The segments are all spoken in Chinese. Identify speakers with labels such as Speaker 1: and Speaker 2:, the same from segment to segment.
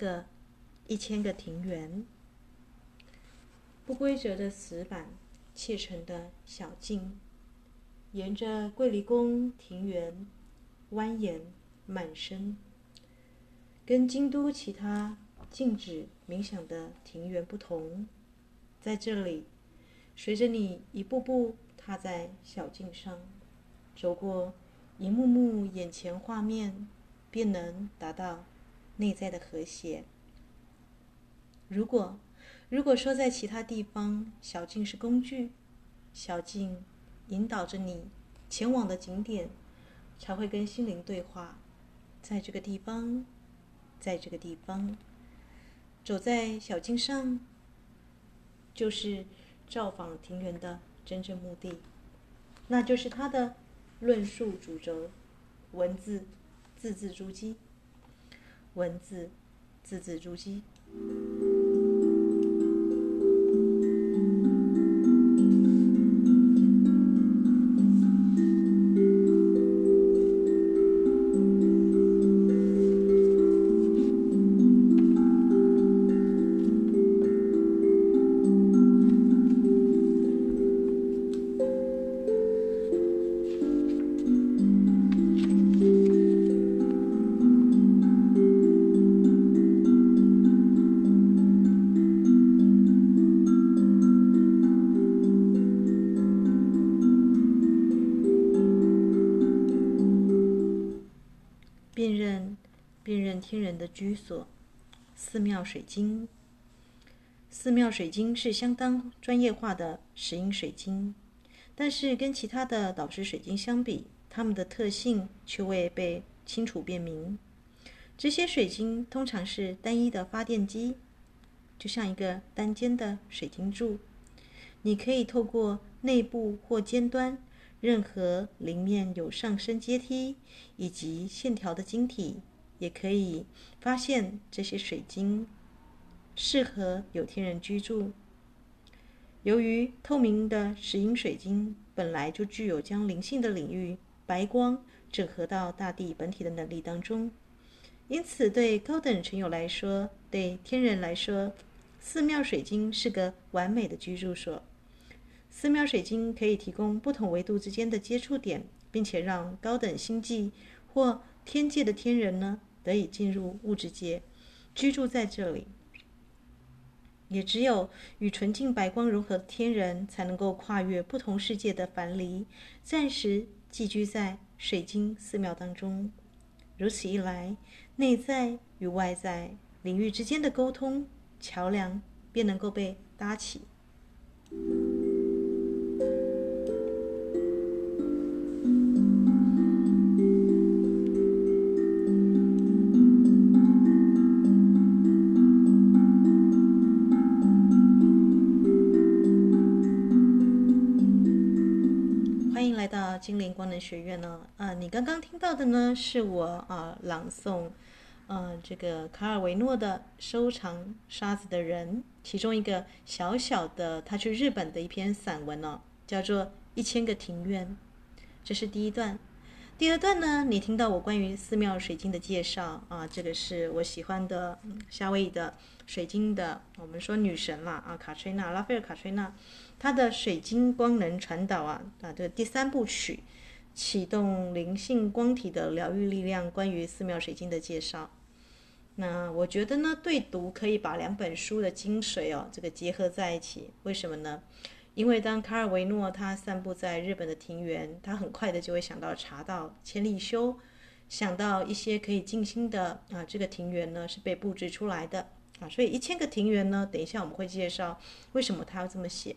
Speaker 1: 个一千个庭园，不规则的石板砌成的小径，沿着桂离宫庭园蜿蜒漫伸。跟京都其他静止冥想的庭园不同，在这里，随着你一步步踏在小径上，走过一幕幕眼前画面，便能达到内在的和谐。如果如果说在其他地方，小径是工具，小径引导着你前往的景点，才会跟心灵对话，在这个地方。在这个地方，走在小径上，就是造访庭园的真正目的，那就是他的论述主轴：文字、字字珠玑，文字、字字珠玑。寺庙水晶。寺庙水晶是相当专业化的石英水晶，但是跟其他的导师水晶相比，它们的特性却未被清楚辨明。这些水晶通常是单一的发电机，就像一个单尖的水晶柱，你可以透过内部或尖端任何棱面有上升阶梯以及线条的晶体。也可以发现这些水晶适合有天人居住。由于透明的石英水晶本来就具有将灵性的领域白光整合到大地本体的能力当中，因此对高等成友来说，对天人来说，寺庙水晶是个完美的居住所。寺庙水晶可以提供不同维度之间的接触点，并且让高等星际或天界的天人呢，得以进入物质界，居住在这里。也只有与纯净白光融合的天人，才能够跨越不同世界的樊篱，暂时寄居在水晶寺庙当中。如此一来，内在与外在领域之间的沟通桥梁便能够被搭起。精灵光能学院呢？啊，你刚刚听到的呢，是我啊朗诵，嗯、这个卡尔维诺的《收藏沙子的人》其中一个小小的他去日本的一篇散文哦，叫做《一千个庭院》，这是第一段。第二段呢，你听到我关于寺庙水晶的介绍啊，这个是我喜欢的夏威夷的水晶的，我们说女神啦啊，卡崔娜，拉斐尔卡崔娜。她的水晶光能传导啊啊，这第三部曲，启动灵性光体的疗愈力量，关于寺庙水晶的介绍。那我觉得呢，对读可以把两本书的精髓哦，这个结合在一起。为什么呢？因为当卡尔维诺他散布在日本的庭园，他很快的就会想到茶道、千利休，想到一些可以静心的啊，这个庭园呢是被布置出来的啊，所以一千个庭园呢，等一下我们会介绍为什么他要这么写。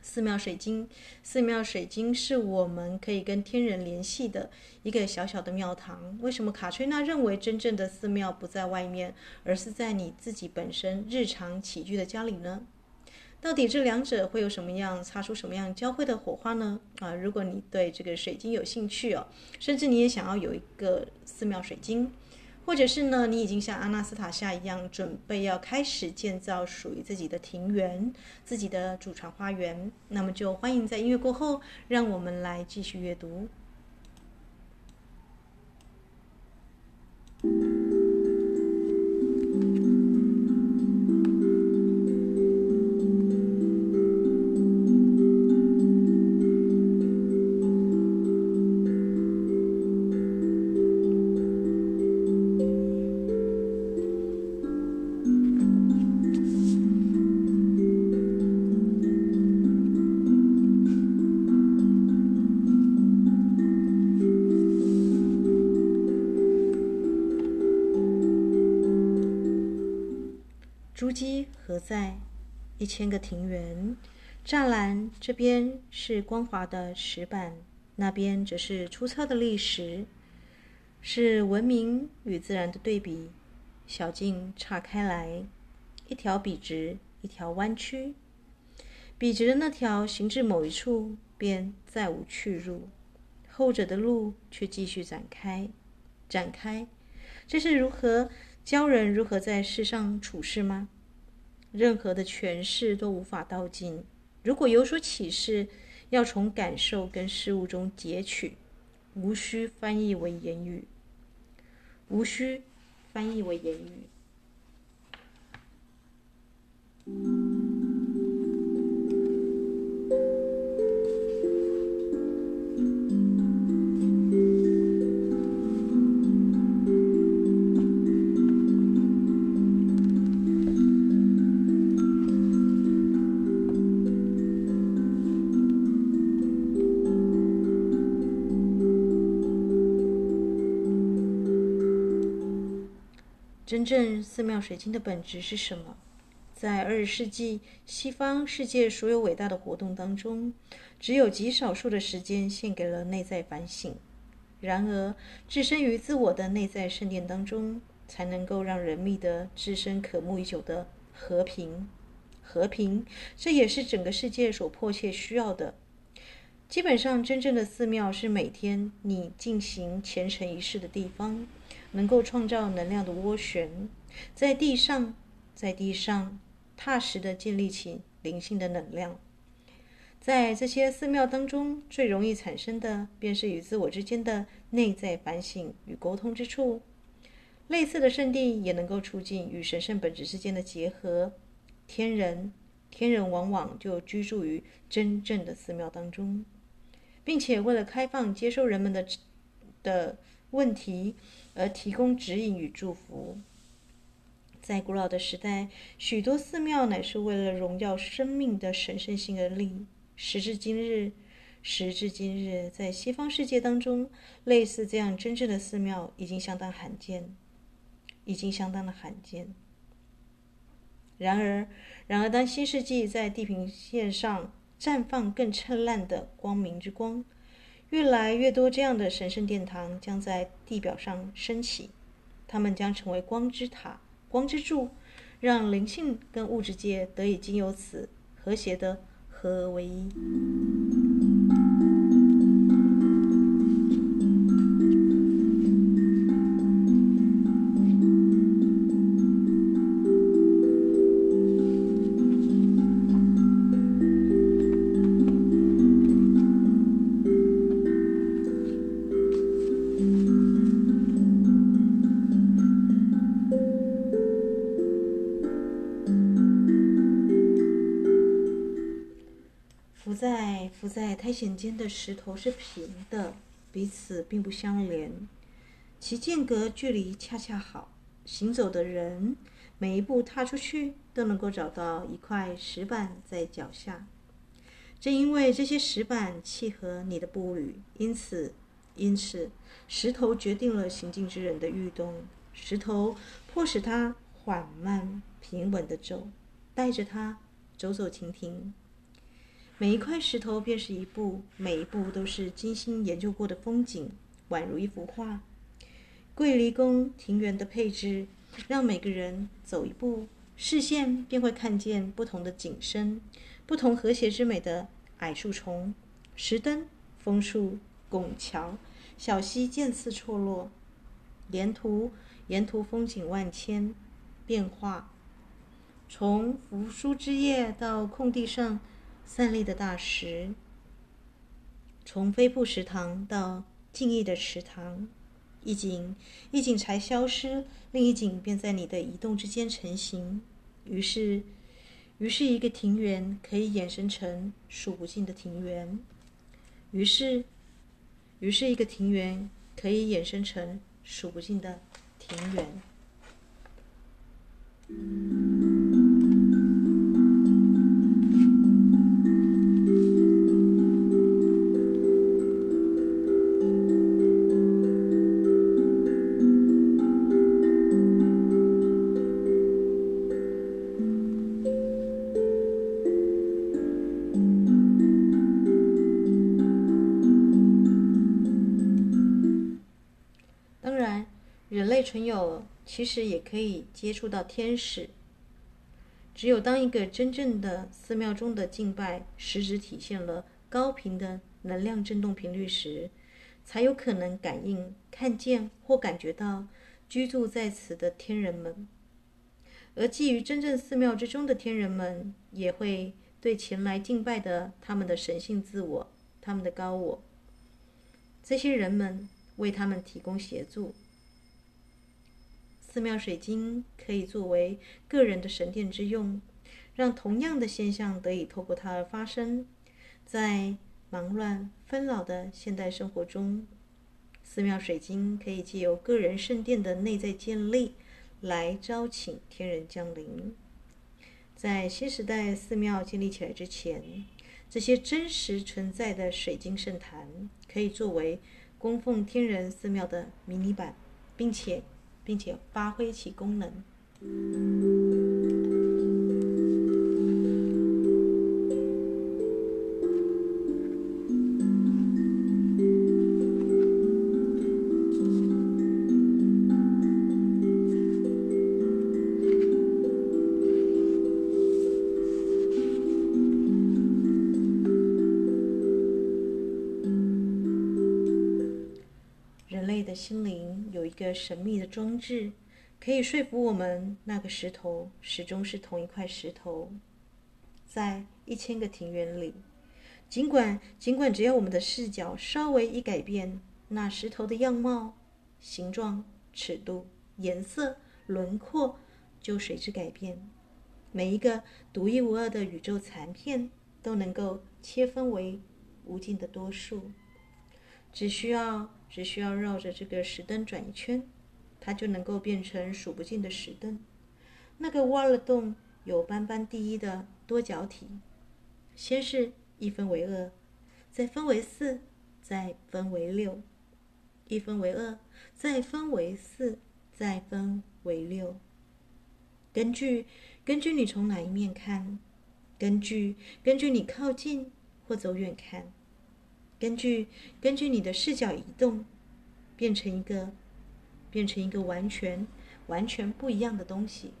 Speaker 1: 寺庙水晶，寺庙水晶是我们可以跟天人联系的一个小小的庙堂。为什么卡崔娜认为真正的寺庙不在外面，而是在你自己本身日常起居的家里呢？到底这两者会有什么样擦出什么样交汇的火花呢？啊，如果你对这个水晶有兴趣哦，甚至你也想要有一个寺庙水晶。或者是呢，你已经像阿纳斯塔夏一样，准备要开始建造属于自己的庭园、自己的祖传花园，那么就欢迎在音乐过后，让我们来继续阅读。一千个庭园，栅栏这边是光滑的石板，那边则是粗糙的砾石，是文明与自然的对比。小径岔开来，一条笔直，一条弯曲。笔直的那条行至某一处，便再无去路；后者的路却继续展开，展开。这是如何教人如何在世上处事吗？任何的诠释都无法道尽。如果有所启示，要从感受跟事物中截取，无需翻译为言语，无需翻译为言语。真正寺庙水晶的本质是什么？在二十世纪西方世界所有伟大的活动当中，只有极少数的时间献给了内在反省。然而，置身于自我的内在圣殿当中，才能够让人觅得自身渴慕已久的和平。和平，这也是整个世界所迫切需要的。基本上，真正的寺庙是每天你进行虔诚仪式的地方。能够创造能量的涡旋，在地上，在地上踏实地建立起灵性的能量。在这些寺庙当中，最容易产生的便是与自我之间的内在反省与沟通之处。类似的圣地也能够促进与神圣本质之间的结合。天人，天人往往就居住于真正的寺庙当中，并且为了开放接受人们的的问题。而提供指引与祝福。在古老的时代，许多寺庙乃是为了荣耀生命的神圣性而立。时至今日，时至今日，在西方世界当中，类似这样真正的寺庙已经相当罕见，已经相当的罕见。然而，然而，当新世纪在地平线上绽放更灿烂的光明之光。越来越多这样的神圣殿堂将在地表上升起，它们将成为光之塔、光之柱，让灵性跟物质界得以经由此和谐的合而为一。苔藓间的石头是平的，彼此并不相连，其间隔距离恰恰好。行走的人每一步踏出去，都能够找到一块石板在脚下。正因为这些石板契合你的步履，因此，因此，石头决定了行进之人的运动。石头迫使他缓慢平稳地走，带着他走走停停。每一块石头便是一步，每一步都是精心研究过的风景，宛如一幅画。桂离宫庭园的配置，让每个人走一步，视线便会看见不同的景深，不同和谐之美的矮树丛、石灯、枫树、拱桥、小溪渐次错落，沿途沿途风景万千，变化，从扶疏枝叶到空地上。散立的大石，从飞瀑池塘到静谧的池塘，一景一景才消失，另一景便在你的移动之间成型。于是，于是一个庭园可以衍生成数不尽的庭园。于是，于是一个庭园可以衍生成数不尽的庭园。朋友其实也可以接触到天使。只有当一个真正的寺庙中的敬拜实质体现了高频的能量振动频率时，才有可能感应、看见或感觉到居住在此的天人们。而基于真正寺庙之中的天人们，也会对前来敬拜的他们的神性自我、他们的高我，这些人们为他们提供协助。寺庙水晶可以作为个人的神殿之用，让同样的现象得以透过它而发生。在忙乱纷扰的现代生活中，寺庙水晶可以借由个人圣殿的内在建立，来招请天人降临。在新时代寺庙建立起来之前，这些真实存在的水晶圣坛可以作为供奉天人寺庙的迷你版，并且并且发挥其功能。神秘的装置，可以说服我们，那个石头始终是同一块石头。在一千个庭园里，尽管尽管只要我们的视角稍微一改变，那石头的样貌、形状、尺度、颜色、轮廓就随之改变。每一个独一无二的宇宙残片都能够切分为无尽的多数，只需要。只需要绕着这个石灯转一圈，它就能够变成数不尽的石灯。那个挖了洞、有斑斑第一的多角体，先是一分为二，再分为四，再分为六，一分为二，再分为四，再分为六。根据根据你从哪一面看，根据根据你靠近或走远看。根据根据你的视角移动，变成一个变成一个完全完全不一样的东西。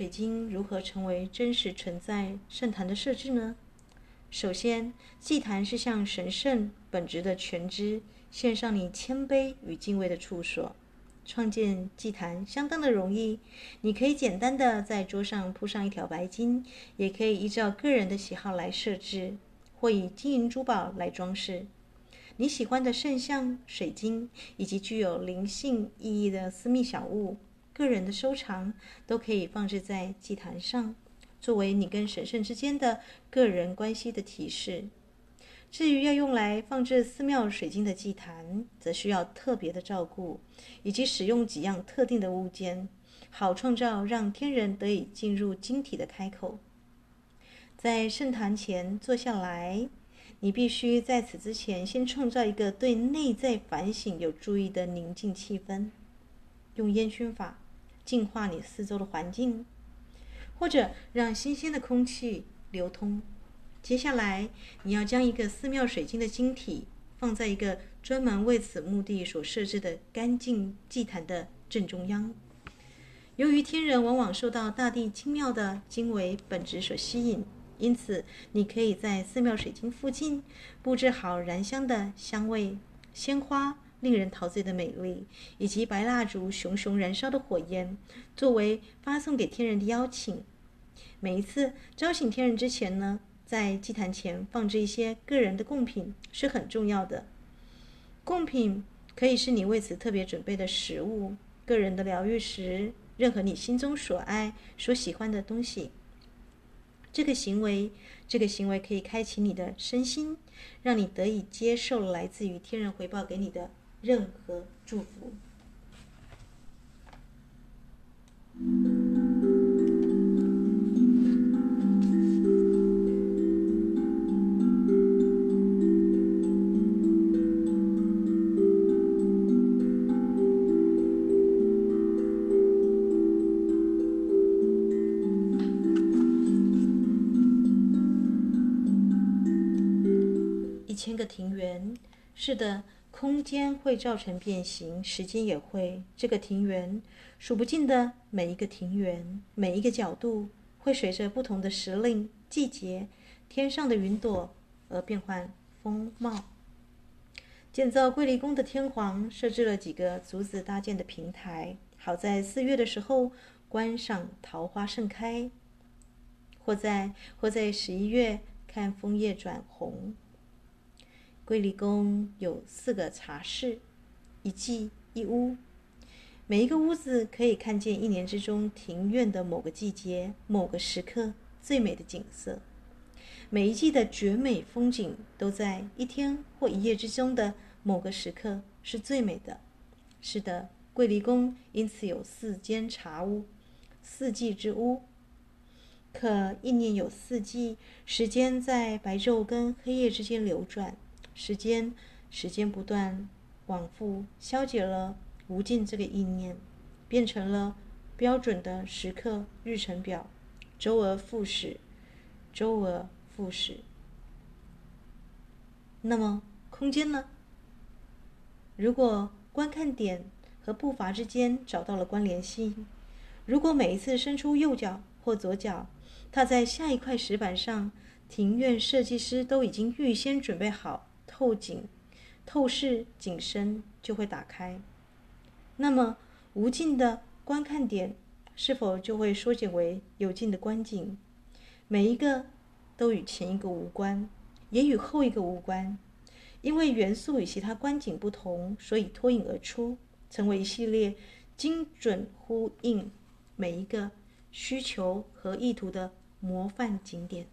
Speaker 1: 水晶如何成为真实存在圣坛的设置呢？首先，祭坛是向神圣本质的全知献上你谦卑与敬畏的处所。创建祭坛相当的容易，你可以简单的在桌上铺上一条白巾，也可以依照个人的喜好来设置，或以金银珠宝来装饰。你喜欢的圣像、水晶以及具有灵性意义的私密小物。个人的收藏都可以放置在祭坛上，作为你跟神圣之间的个人关系的提示。至于要用来放置寺庙水晶的祭坛，则需要特别的照顾，以及使用几样特定的物件，好创造让天人得以进入晶体的开口。在圣坛前坐下来，你必须在此之前先创造一个对内在反省有助益的宁静气氛，用烟熏法。净化你四周的环境，或者让新鲜的空气流通。接下来，你要将一个寺庙水晶的晶体放在一个专门为此目的所设置的干净祭坛的正中央。由于天人往往受到大地精妙的经纬本质所吸引，因此你可以在寺庙水晶附近布置好燃香的香味、鲜花。令人陶醉的美丽，以及白蜡烛熊熊燃烧的火焰，作为发送给天人的邀请。每一次招请天人之前呢，在祭坛前放置一些个人的贡品是很重要的。贡品可以是你为此特别准备的食物、个人的疗愈石，任何你心中所爱、所喜欢的东西。这个行为，这个行为可以开启你的身心，让你得以接受来自于天人回报给你的。任何祝福。一千个庭园，是的。空间会造成变形，时间也会。这个庭园，数不尽的每一个庭园，每一个角度，会随着不同的时令、季节、天上的云朵而变换风貌。建造桂离宫的天皇设置了几个竹子搭建的平台，好在四月的时候观赏桃花盛开，或在或在十一月看枫叶转红。桂离宫有四个茶室，一季一屋，每一个屋子可以看见一年之中庭院的某个季节、某个时刻最美的景色。每一季的绝美风景都在一天或一夜之中的某个时刻是最美的。是的，桂离宫因此有四间茶屋，四季之屋。可一年有四季，时间在白昼跟黑夜之间流转。时间，时间不断往复，消解了无尽这个意念，变成了标准的时刻日程表，周而复始，周而复始。那么空间呢？如果观看点和步伐之间找到了关联性，如果每一次伸出右脚或左脚，踏在下一块石板上，庭院设计师都已经预先准备好。透景、透视景深就会打开，那么无尽的观看点是否就会缩减为有尽的观景？每一个都与前一个无关，也与后一个无关，因为元素与其他观景不同，所以脱颖而出，成为一系列精准呼应每一个需求和意图的模范景点。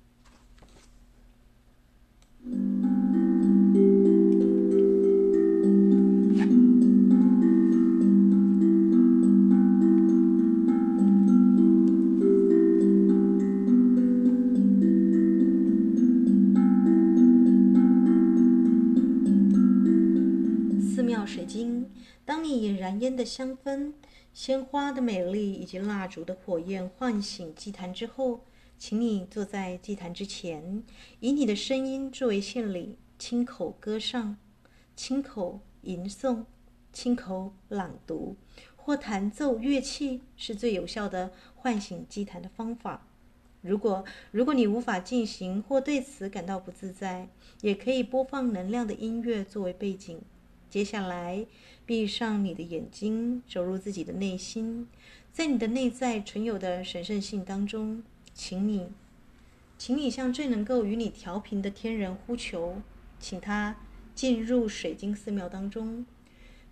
Speaker 1: 燃烟的香氛、鲜花的美丽以及蜡烛的火焰唤醒祭坛之后，请你坐在祭坛之前，以你的声音作为献礼，亲口歌唱、亲口吟诵、亲口朗读或弹奏乐器，是最有效的唤醒祭坛的方法。如果如果你无法进行或对此感到不自在，也可以播放能量的音乐作为背景。接下来。闭上你的眼睛，走入自己的内心，在你的内在存有的神圣性当中，请你，请你向最能够与你调频的天人呼求，请他进入水晶寺庙当中，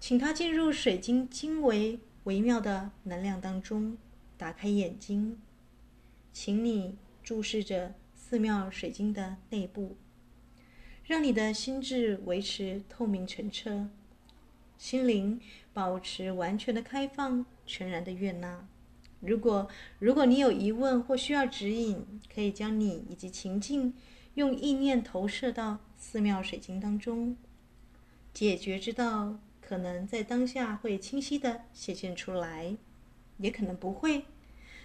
Speaker 1: 请他进入水晶精微微妙的能量当中，打开眼睛，请你注视着寺庙水晶的内部，让你的心智维持透明澄澈。心灵保持完全的开放，全然的悦纳。如果如果你有疑问或需要指引，可以将你以及情境用意念投射到寺庙水晶当中。解决之道可能在当下会清晰地显现出来，也可能不会。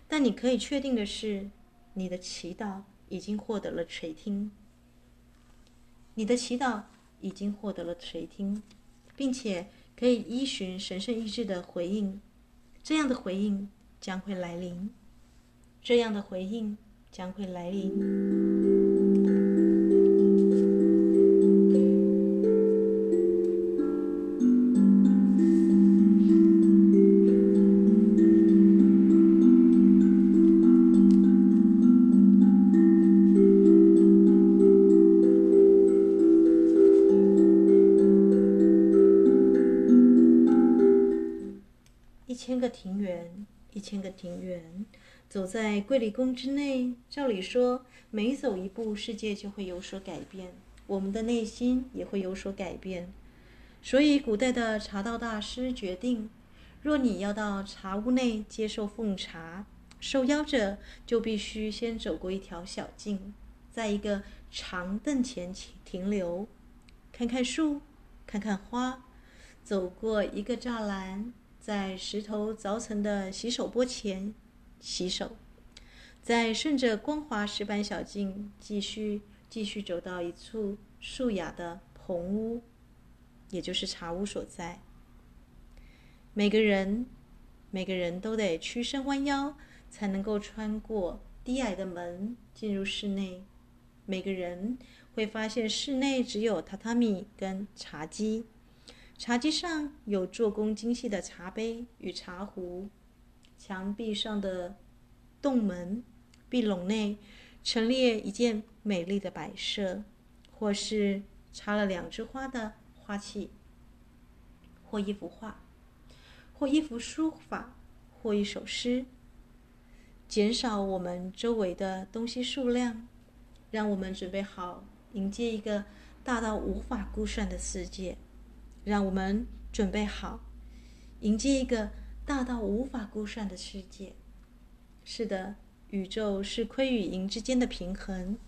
Speaker 1: 但你可以确定的是，你的祈祷已经获得了垂听。你的祈祷已经获得了垂听，并且。可以依循神圣意志的回应，这样的回应将会来临，这样的回应将会来临。在桂离宫之内，照理说，每走一步，世界就会有所改变，我们的内心也会有所改变。所以，古代的茶道大师决定，若你要到茶屋内接受奉茶，受邀者就必须先走过一条小径，在一个长凳前停留，看看树，看看花，走过一个栅栏。在石头凿成的洗手钵前洗手，再顺着光滑石板小径继续继续走到一处素雅的棚屋，也就是茶屋所在。每个人，每个人都得屈身弯腰，才能够穿过低矮的门进入室内。每个人会发现室内只有榻榻米跟茶几，茶几上有做工精细的茶杯与茶壶，墙壁上的洞门、壁笼内陈列一件美丽的摆设，或是插了两枝花的花器，或一幅画。或一幅书法，或一首诗，减少我们周围的东西数量，让我们准备好迎接一个大到无法估算的世界。让我们准备好迎接一个大到无法估算的世界。是的，宇宙是亏与盈之间的平衡，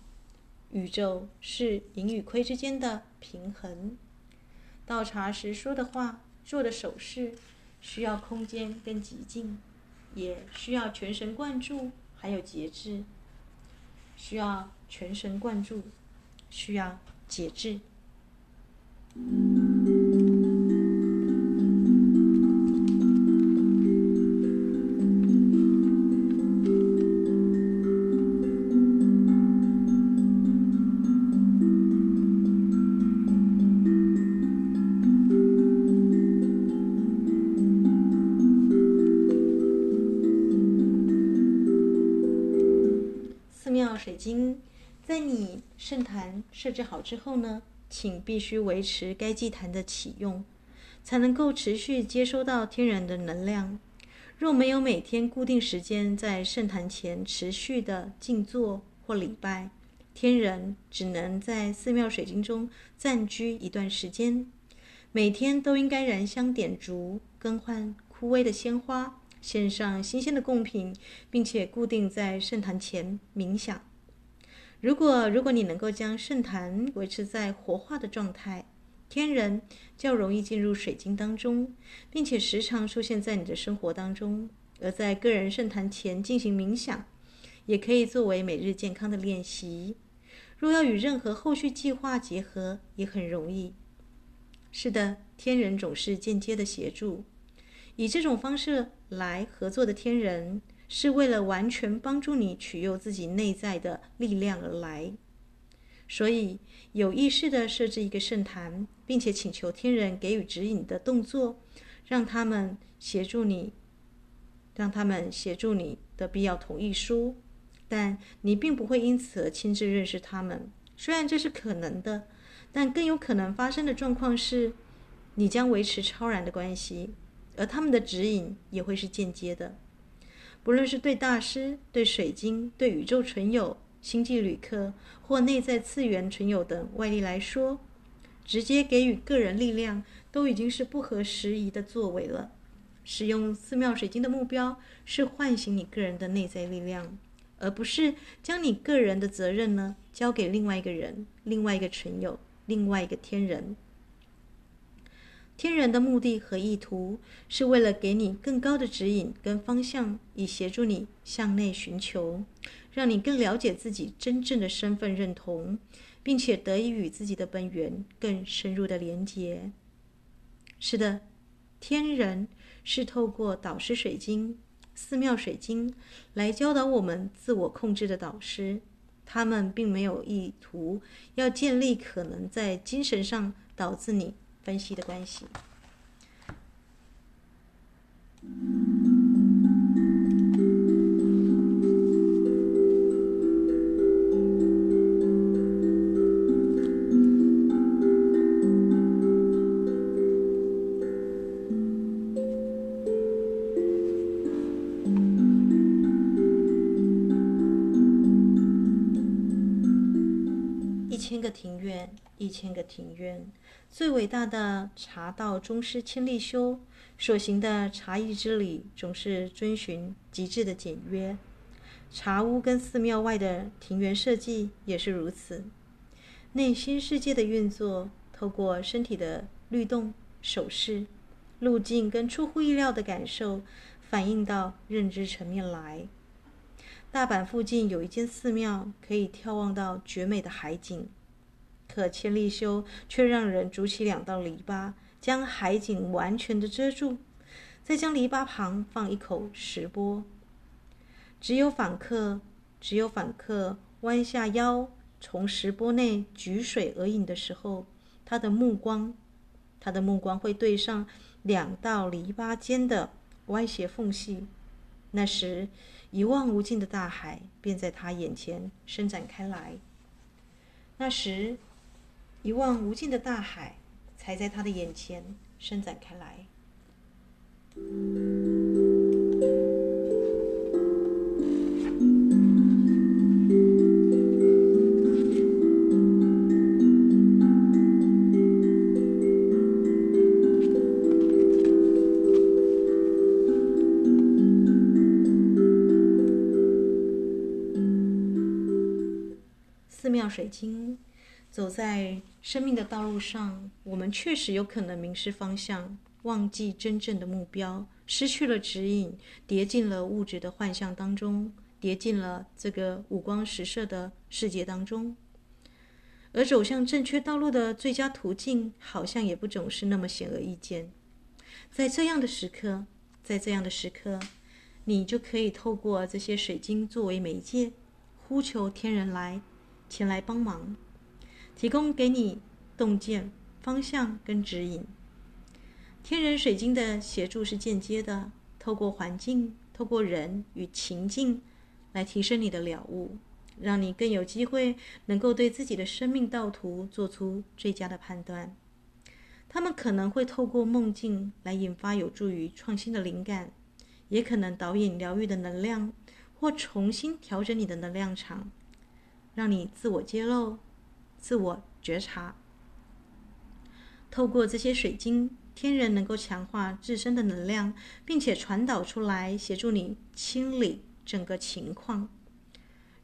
Speaker 1: 宇宙是盈与亏之间的平衡。倒茶时说的话，做的手势。需要空间跟寂静，也需要全神贯注，还有节制。需要全神贯注，需要节制。你圣坛设置好之后呢，请必须维持该祭坛的启用，才能够持续接收到天然的能量。若没有每天固定时间在圣坛前持续的静坐或礼拜，天人只能在寺庙水晶中暂居一段时间。每天都应该燃香点烛，更换枯萎的鲜花，献上新鲜的贡品，并且固定在圣坛前冥想。如果如果你能够将圣坛维持在活化的状态，天人较容易进入水晶当中，并且时常出现在你的生活当中。而在个人圣坛前进行冥想，也可以作为每日健康的练习。若要与任何后续计划结合，也很容易。是的，天人总是间接的协助，以这种方式来合作的天人。是为了完全帮助你取用自己内在的力量而来，所以有意识地设置一个圣坛，并且请求天人给予指引的动作，让他们协助你，让他们协助你的必要同意书，但你并不会因此而亲自认识他们。虽然这是可能的，但更有可能发生的状况是，你将维持超然的关系，而他们的指引也会是间接的。不论是对大师、对水晶、对宇宙存有、星际旅客或内在次元存有等外力来说，直接给予个人力量都已经是不合时宜的作为了。使用寺庙水晶的目标是唤醒你个人的内在力量，而不是将你个人的责任呢交给另外一个人、另外一个存有、另外一个天人。天人的目的和意图是为了给你更高的指引跟方向，以协助你向内寻求，让你更了解自己真正的身份认同，并且得以与自己的本源更深入的连结。是的，天人是透过导师水晶、寺庙水晶来教导我们自我控制的导师，他们并没有意图要建立可能在精神上导致你。分析的关系。一千个庭院。最伟大的茶道宗师千利休所行的茶艺之旅，总是遵循极致的简约。茶屋跟寺庙外的庭园设计也是如此。内心世界的运作，透过身体的律动、手势、路径跟出乎意料的感受，反映到认知层面来。大阪附近有一间寺庙，可以眺望到绝美的海景。可千利休却让人筑起两道篱笆，将海景完全的遮住，再将篱笆旁放一口石钵。只有访客，只有访客弯下腰从石钵内举水而饮的时候，他的目光，他的目光会对上两道篱笆间的歪斜缝隙。那时，一望无尽的大海便在他眼前伸展开来。那时，一望无尽的大海才在他的眼前伸展开来。寺庙水晶，走在生命的道路上，我们确实有可能迷失方向，忘记真正的目标，失去了指引，跌进了物质的幻象当中，跌进了这个五光十色的世界当中。而走向正确道路的最佳途径，好像也不总是那么显而易见。在这样的时刻，在这样的时刻，你就可以透过这些水晶作为媒介，呼求天人来。前来帮忙，提供给你洞见、方向跟指引。天人水晶的协助是间接的，透过环境、透过人与情境来提升你的了悟，让你更有机会能够对自己的生命道途做出最佳的判断。他们可能会透过梦境来引发有助于创新的灵感，也可能导引疗愈的能量，或重新调整你的能量场。让你自我揭露、自我觉察。透过这些水晶，天人能够强化自身的能量，并且传导出来，协助你清理整个情况。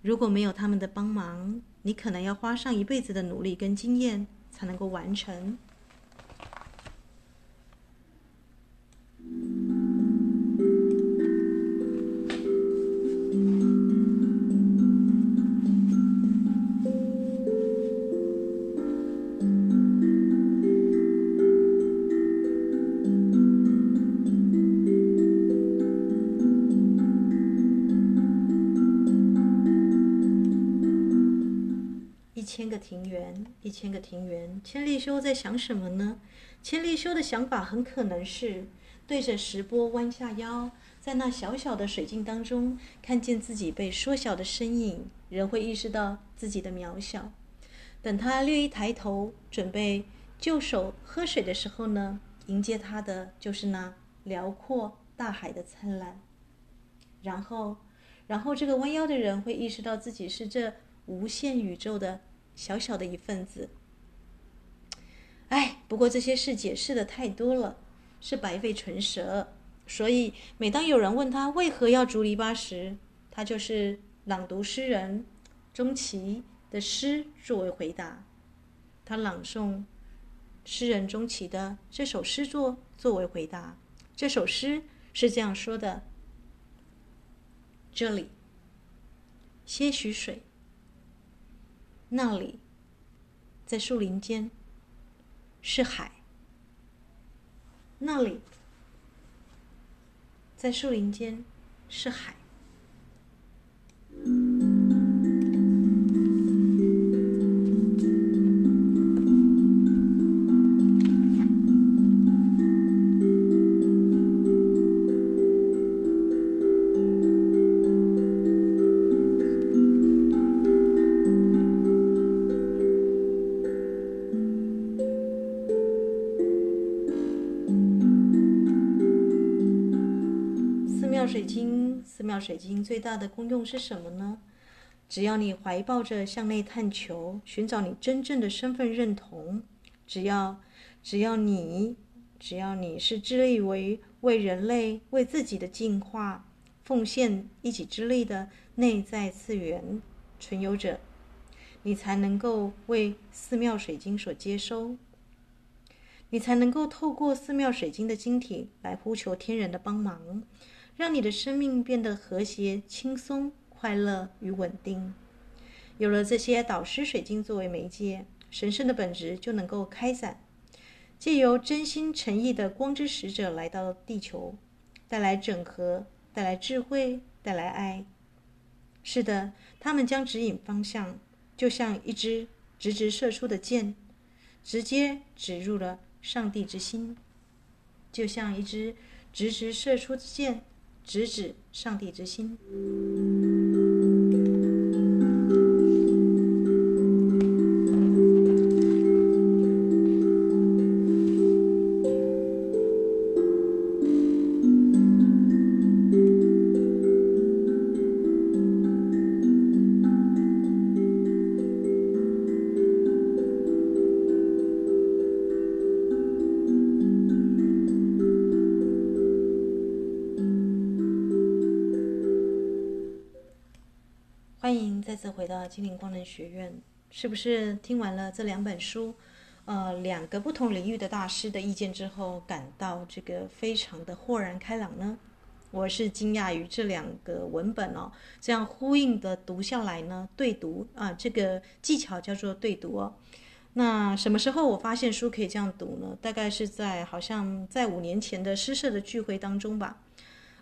Speaker 1: 如果没有他们的帮忙，你可能要花上一辈子的努力跟经验才能够完成。庭园，一千个庭园，千利休在想什么呢？千利休的想法很可能是对着石波弯下腰，在那小小的水镜当中看见自己被缩小的身影，人会意识到自己的渺小。等他略一抬头，准备就手喝水的时候呢，迎接他的就是那辽阔大海的灿烂。然后，然后这个弯腰的人会意识到自己是这无限宇宙的。小小的一份子，哎，不过这些事解释的太多了，是白费唇舌。所以每当有人问他为何要竹篱笆时，他就是朗读诗人钟琪的诗作为回答。他朗诵诗人钟琪的这首诗作作为回答。这首诗是这样说的：这里，些许水。那里，在树林间，是海。那里，在树林间，是海。庙水晶最大的功用是什么呢？只要你怀抱着向内探求，寻找你真正的身份认同，只要只要你只要你是致力为为人类为自己的进化奉献一己之力的内在次元存有者，你才能够为寺庙水晶所接收，你才能够透过寺庙水晶的晶体来呼求天人的帮忙。让你的生命变得和谐、轻松、快乐与稳定。有了这些导师水晶作为媒介，神圣的本质就能够开展。借由真心诚意的光之使者来到地球，带来整合，带来智慧，带来爱。是的，他们将指引方向，就像一支直直射出的箭，直接指入了上帝之心。就像一支直直射出的箭，直指上帝之心。次回到精灵光能学院。是不是听完了这两本书，呃，两个不同领域的大师的意见之后，感到这个非常的豁然开朗呢？我是惊讶于这两个文本哦，这样呼应的读下来呢，对读啊，这个技巧叫做对读哦。那什么时候我发现书可以这样读呢？大概是在好像在五年前的诗社的聚会当中吧。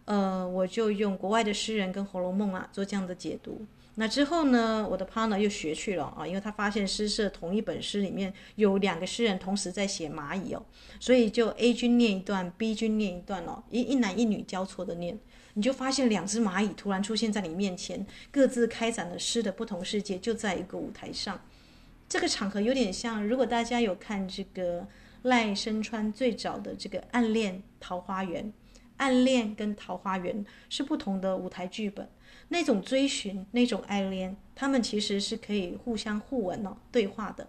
Speaker 1: 呃，我就用国外的诗人跟《红楼梦》啊做这样的解读。那之后呢，我的 partner 又学去了啊，因为他发现诗社同一本诗里面有两个诗人同时在写蚂蚁哦，所以就 A 君念一段，B 君念一段哦，一一男一女交错的念，你就发现两只蚂蚁突然出现在你面前，各自开展了诗的不同世界，就在一个舞台上。这个场合有点像，如果大家有看这个赖声川最早的这个《暗恋桃花源》，《暗恋》跟《桃花源》是不同的舞台剧本。那种追寻，那种爱恋，他们其实是可以互相互文哦，对话的。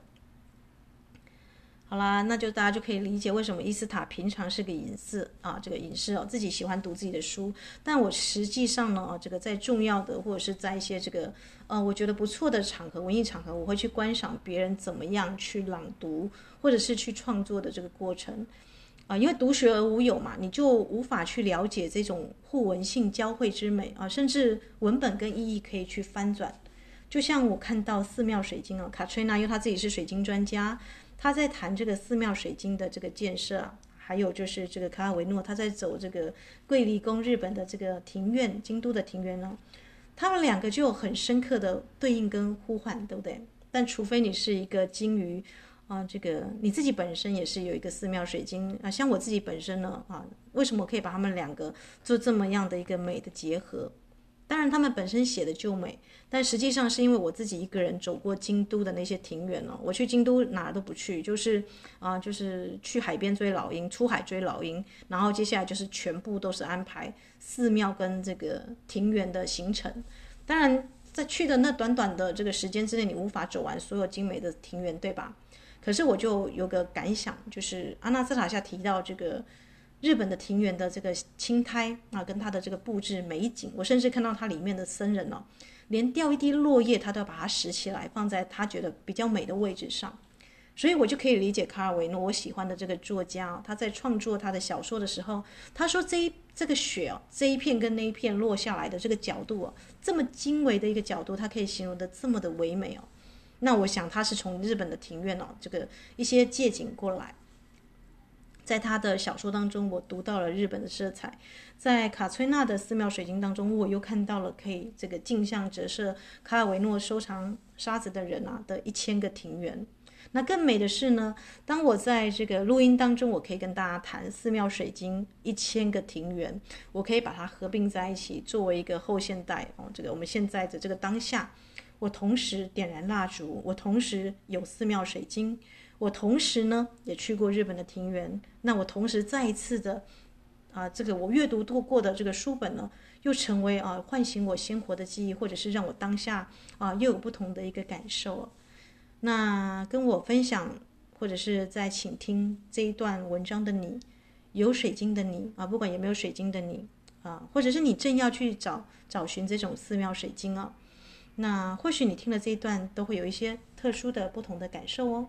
Speaker 1: 好啦，那就大家就可以理解为什么伊斯塔平常是个隐士啊，这个隐士哦，自己喜欢读自己的书。但我实际上呢，这个在重要的或者是在一些这个呃，我觉得不错的场合，文艺场合，我会去观赏别人怎么样去朗读，或者是去创作的这个过程。啊，因为独学而无友嘛，你就无法去了解这种互文性交汇之美啊，甚至文本跟意义可以去翻转。就像我看到寺庙水晶啊，卡翠娜，因为她自己是水晶专家，她在谈这个寺庙水晶的这个建设，还有就是这个卡尔维诺他在走这个桂离宫日本的这个庭院，京都的庭院呢，他们两个就有很深刻的对应跟呼唤，对不对？但除非你是一个金鱼。啊，这个你自己本身也是有一个寺庙水晶啊，像我自己本身呢，啊，为什么我可以把他们两个做这么样的一个美的结合？当然，他们本身写的就美，但实际上是因为我自己一个人走过京都的那些庭园哦，我去京都哪都不去，就是啊，就是去海边追老鹰，出海追老鹰，然后接下来就是全部都是安排寺庙跟这个庭园的行程。当然，在去的那短短的这个时间之内，你无法走完所有精美的庭园，对吧？可是我就有个感想，就是阿纳斯塔夏提到这个日本的庭园的这个青苔啊，跟它的这个布置美景，我甚至看到它里面的僧人哦，连掉一滴落叶，他都要把它拾起来，放在他觉得比较美的位置上。所以我就可以理解卡尔维诺，我喜欢的这个作家，他在创作他的小说的时候，他说这一这个雪哦，这一片跟那一片落下来的这个角度哦，这么精微的一个角度，他可以形容得这么的唯美哦。那我想他是从日本的庭院哦，这个一些借景过来，在他的小说当中，我读到了日本的色彩，在卡崔娜的寺庙水晶当中，我又看到了可以这个镜像折射卡尔维诺收藏沙子的人啊的一千个庭园。那更美的是呢，当我在这个录音当中，我可以跟大家谈寺庙水晶一千个庭园，我可以把它合并在一起，作为一个后现代哦，这个我们现在的这个当下。我同时点燃蜡烛，我同时有寺庙水晶，我同时呢也去过日本的庭园。那我同时再一次的，啊，这个我阅读度过的这个书本呢，又成为啊唤醒我鲜活的记忆，或者是让我当下啊又有不同的一个感受。那跟我分享或者是在倾听这一段文章的你，有水晶的你啊，不管有没有水晶的你啊，或者是你正要去找找寻这种寺庙水晶啊。那或许你听了这一段，都会有一些特殊的、不同的感受哦。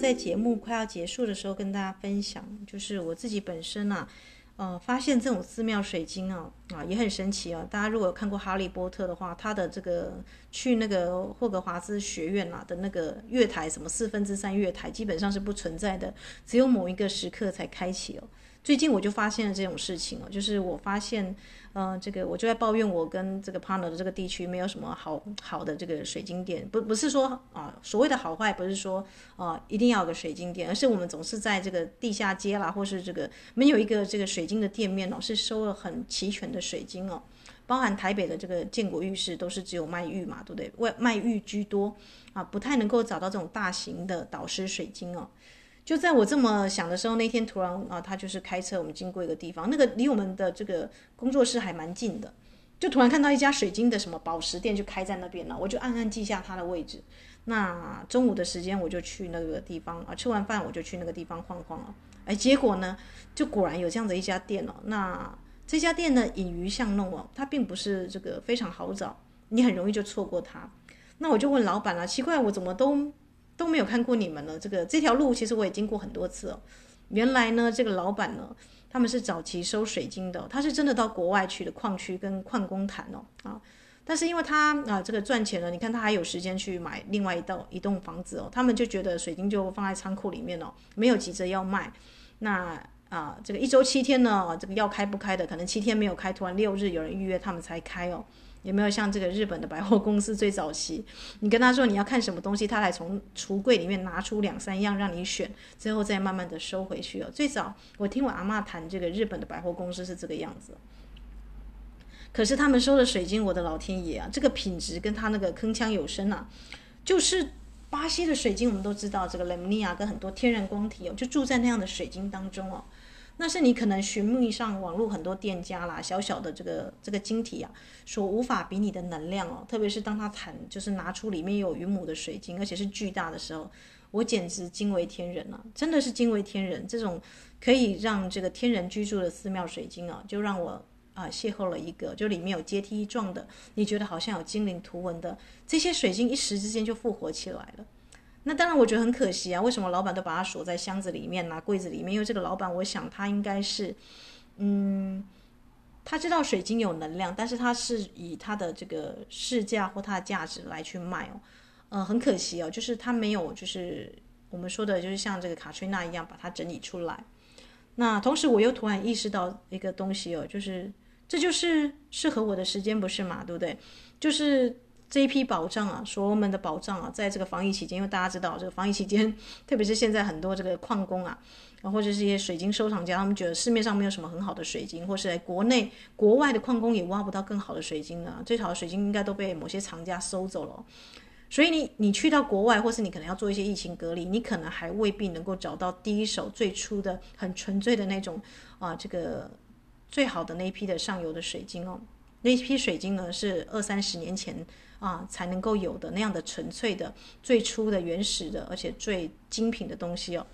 Speaker 1: 在节目快要结束的时候跟大家分享，就是我自己本身啊。呃，发现这种寺庙水晶啊，啊也很神奇啊。大家如果有看过《哈利波特》的话，它的这个去那个霍格华兹学院啊的那个月台，什么四分之三月台，基本上是不存在的，只有某一个时刻才开启哦。最近我就发现了这种事情哦，就是我发现，呃，这个我就在抱怨我跟这个 partner 的这个地区没有什么好好的这个水晶店，不不是说啊所谓的好坏，不是说啊一定要有个水晶店，而是我们总是在这个地下街啦，或是这个没有一个这个水晶的店面哦，是收了很齐全的水晶哦，包含台北的这个建国玉市都是只有卖玉嘛，对不对？外卖玉居多啊，不太能够找到这种大型的导师水晶哦。就在我这么想的时候，那天突然啊，他就是开车，我们经过一个地方，那个离我们的这个工作室还蛮近的，就突然看到一家水晶的什么宝石店就开在那边了，我就暗暗记下他的位置。那中午的时间我就去那个地方啊，吃完饭我就去那个地方晃晃了。哎，结果呢，就果然有这样的一家店哦。那这家店呢，隐于巷弄哦，它并不是这个非常好找，你很容易就错过它。那我就问老板了，奇怪，我怎么都。都没有看过你们了。这个这条路其实我也经过很多次哦。原来呢，这个老板呢，他们是早期收水晶的，他是真的到国外去的矿区跟矿工谈哦啊。但是因为他啊这个赚钱了，你看他还有时间去买另外一栋一栋房子哦。他们就觉得水晶就放在仓库里面哦，没有急着要卖。那啊这个一周七天呢，这个要开不开的，可能七天没有开，突然六日有人预约，他们才开哦。有没有像这个日本的百货公司最早期？你跟他说你要看什么东西，他来从橱柜里面拿出两三样让你选，最后再慢慢的收回去哦。最早我听我阿嬷谈这个日本的百货公司是这个样子，可是他们收的水晶，我的老天爷啊，这个品质跟他那个铿锵有声啊，就是巴西的水晶，我们都知道这个雷姆尼亚跟很多天然光体哦，就住在那样的水晶当中哦。那是你可能寻觅上网络很多店家啦，小小的这个这个晶体啊，所无法比拟的能量哦。特别是当它产就是拿出里面有云母的水晶，而且是巨大的时候，我简直惊为天人啊！真的是惊为天人。这种可以让这个天人居住的寺庙水晶啊，就让我啊邂逅了一个，就里面有阶梯状的，你觉得好像有精灵图文的这些水晶，一时之间就复活起来了。那当然，我觉得很可惜啊。为什么老板都把它锁在箱子里面拿、柜子里面？因为这个老板，我想他应该是，嗯，他知道水晶有能量，但是他是以他的这个市价或他的价值来去卖哦。呃，很可惜哦，就是他没有，就是我们说的，就是像这个卡翠娜一样把它整理出来。那同时，我又突然意识到一个东西哦，就是这就是适合我的时间，不是嘛？对不对？就是。这一批宝藏啊，所我们的宝藏啊，在这个防疫期间，因为大家知道这个防疫期间，特别是现在很多这个矿工啊，或者是一些水晶收藏家，他们觉得市面上没有什么很好的水晶，或是在国内、国外的矿工也挖不到更好的水晶啊，最好的水晶应该都被某些藏家收走了。所以你你去到国外，或是你可能要做一些疫情隔离，你可能还未必能够找到第一手最初的很纯粹的那种啊，这个最好的那一批的上游的水晶哦。那批水晶呢，是二三十年前。啊，才能够有的那样的纯粹的、最初的、原始的，而且最精品的东西哦。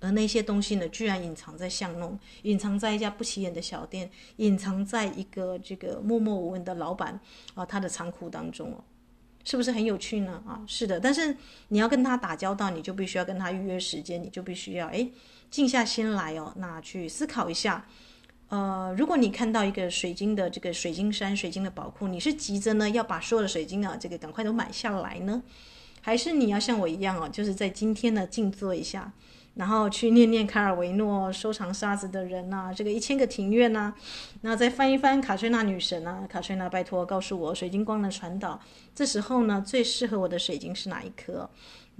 Speaker 1: 而那些东西呢，居然隐藏在巷弄，隐藏在一家不起眼的小店，隐藏在一个这个默默无闻的老板啊他的仓库当中哦，是不是很有趣呢？啊，是的。但是你要跟他打交道，你就必须要跟他预约时间，你就必须要哎静下心来哦，那去思考一下。呃，如果你看到一个水晶的这个水晶山、水晶的宝库，你是急着呢要把所有的水晶啊这个赶快都买下来呢，还是你要像我一样哦，就是在今天呢静坐一下，然后去念念卡尔维诺收藏沙子的人呐、这个一千个庭院呐、啊，然后再翻一翻卡翠娜女神啊，卡翠娜拜托告诉我水晶光的传导，这时候呢最适合我的水晶是哪一颗？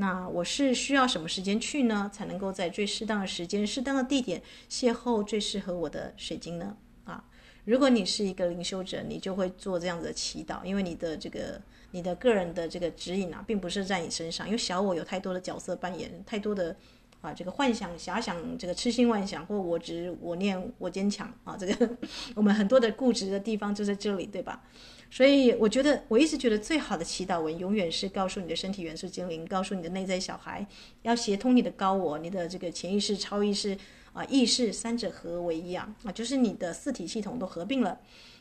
Speaker 1: 那我是需要什么时间去呢，才能够在最适当的时间、适当的地点邂逅最适合我的水晶呢？啊，如果你是一个灵修者，你就会做这样子的祈祷，因为你的这个你的个人的这个指引啊，并不是在你身上，因为小我有太多的角色扮演，太多的啊这个幻想、遐想、这个痴心妄想，或我执、我念、我坚强啊，这个 我们很多的固执的地方就在这里，对吧？所以我觉得，我一直觉得最好的祈祷文，永远是告诉你的身体元素精灵，告诉你的内在小孩，要协通你的高我，你的这个潜意识、超意识啊、意识三者合为一啊，啊，就是你的四体系统都合并了，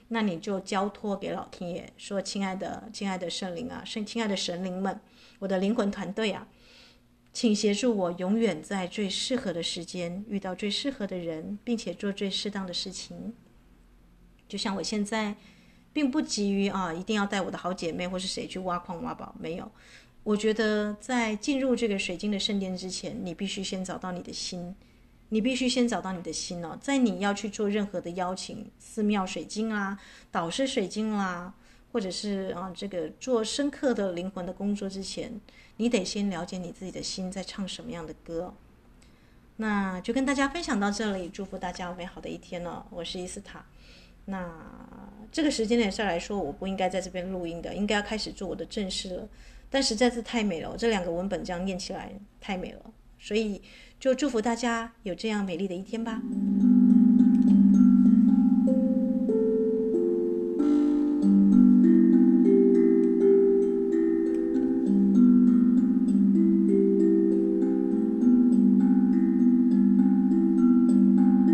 Speaker 1: 那你就交托给老天爷，说：“亲爱的、亲爱的圣灵啊，圣亲爱的神灵们，我的灵魂团队啊，请协助我永远在最适合的时间遇到最适合的人，并且做最适当的事情。就像我现在，并不急于啊，一定要带我的好姐妹或是谁去挖矿挖宝，没有。我觉得在进入这个水晶的圣殿之前，你必须先找到你的心，你必须先找到你的心哦。在你要去做任何的邀请，寺庙水晶啦、导师水晶啦，或者是啊这个做深刻的灵魂的工作之前，你得先了解你自己的心在唱什么样的歌。那就跟大家分享到这里，祝福大家美好的一天了。我是伊斯塔。那这个时间点上来说，我不应该在这边录音的，应该要开始做我的正事了。但实在是太美了，这两个文本这样念起来太美了，所以就祝福大家有这样美丽的一天吧。